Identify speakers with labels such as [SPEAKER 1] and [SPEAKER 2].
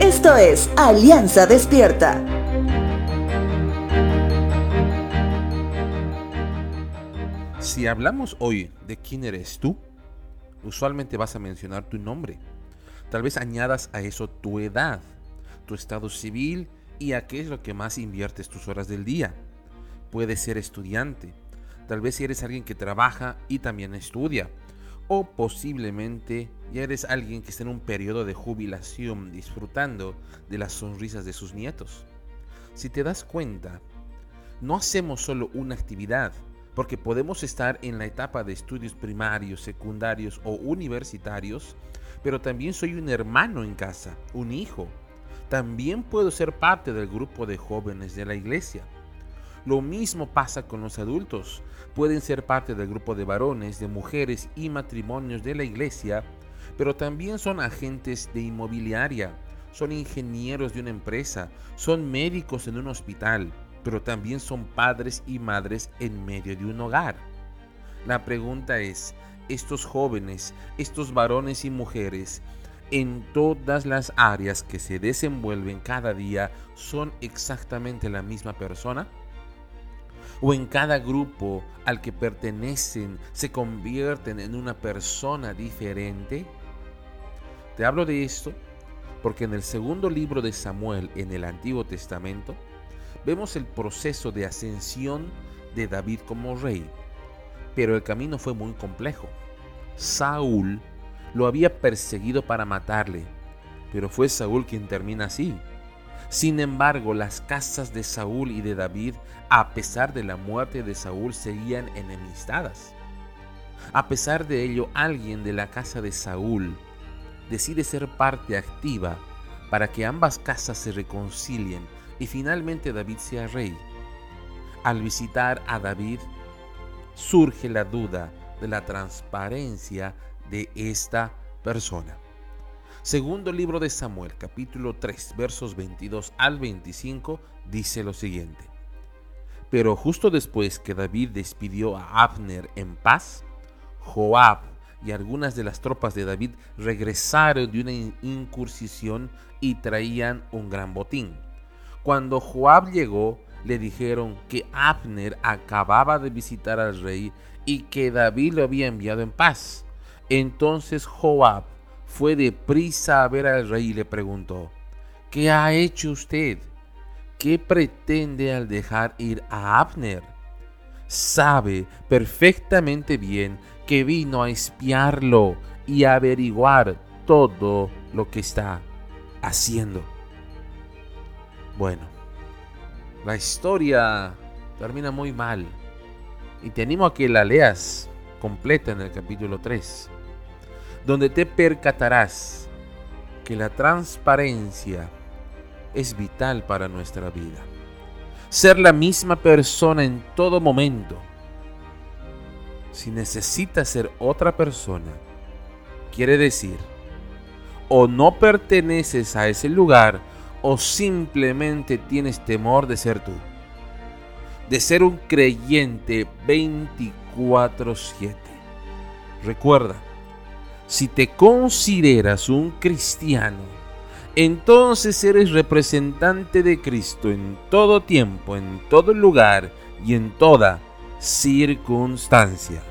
[SPEAKER 1] Esto es Alianza Despierta.
[SPEAKER 2] Si hablamos hoy de quién eres tú, usualmente vas a mencionar tu nombre. Tal vez añadas a eso tu edad, tu estado civil y a qué es lo que más inviertes tus horas del día. Puedes ser estudiante, tal vez eres alguien que trabaja y también estudia, o posiblemente ya eres alguien que está en un periodo de jubilación disfrutando de las sonrisas de sus nietos. Si te das cuenta, no hacemos solo una actividad, porque podemos estar en la etapa de estudios primarios, secundarios o universitarios, pero también soy un hermano en casa, un hijo. También puedo ser parte del grupo de jóvenes de la iglesia. Lo mismo pasa con los adultos. Pueden ser parte del grupo de varones, de mujeres y matrimonios de la iglesia, pero también son agentes de inmobiliaria, son ingenieros de una empresa, son médicos en un hospital, pero también son padres y madres en medio de un hogar. La pregunta es, estos jóvenes, estos varones y mujeres, en todas las áreas que se desenvuelven cada día, son exactamente la misma persona? ¿O en cada grupo al que pertenecen se convierten en una persona diferente? Te hablo de esto porque en el segundo libro de Samuel en el Antiguo Testamento, vemos el proceso de ascensión de David como rey, pero el camino fue muy complejo. Saúl lo había perseguido para matarle, pero fue Saúl quien termina así. Sin embargo, las casas de Saúl y de David, a pesar de la muerte de Saúl, seguían enemistadas. A pesar de ello, alguien de la casa de Saúl decide ser parte activa para que ambas casas se reconcilien y finalmente David sea rey. Al visitar a David, surge la duda de la transparencia de esta persona. Segundo libro de Samuel, capítulo 3, versos 22 al 25, dice lo siguiente. Pero justo después que David despidió a Abner en paz, Joab y algunas de las tropas de David regresaron de una incursión y traían un gran botín. Cuando Joab llegó, le dijeron que Abner acababa de visitar al rey y que David lo había enviado en paz. Entonces Joab fue deprisa a ver al rey y le preguntó, ¿qué ha hecho usted? ¿Qué pretende al dejar ir a Abner? Sabe perfectamente bien que vino a espiarlo y a averiguar todo lo que está haciendo. Bueno, la historia termina muy mal y te animo a que la leas completa en el capítulo 3, donde te percatarás que la transparencia es vital para nuestra vida. Ser la misma persona en todo momento. Si necesitas ser otra persona, quiere decir, o no perteneces a ese lugar, o simplemente tienes temor de ser tú. De ser un creyente 24/7. Recuerda, si te consideras un cristiano, entonces eres representante de Cristo en todo tiempo, en todo lugar y en toda circunstancia.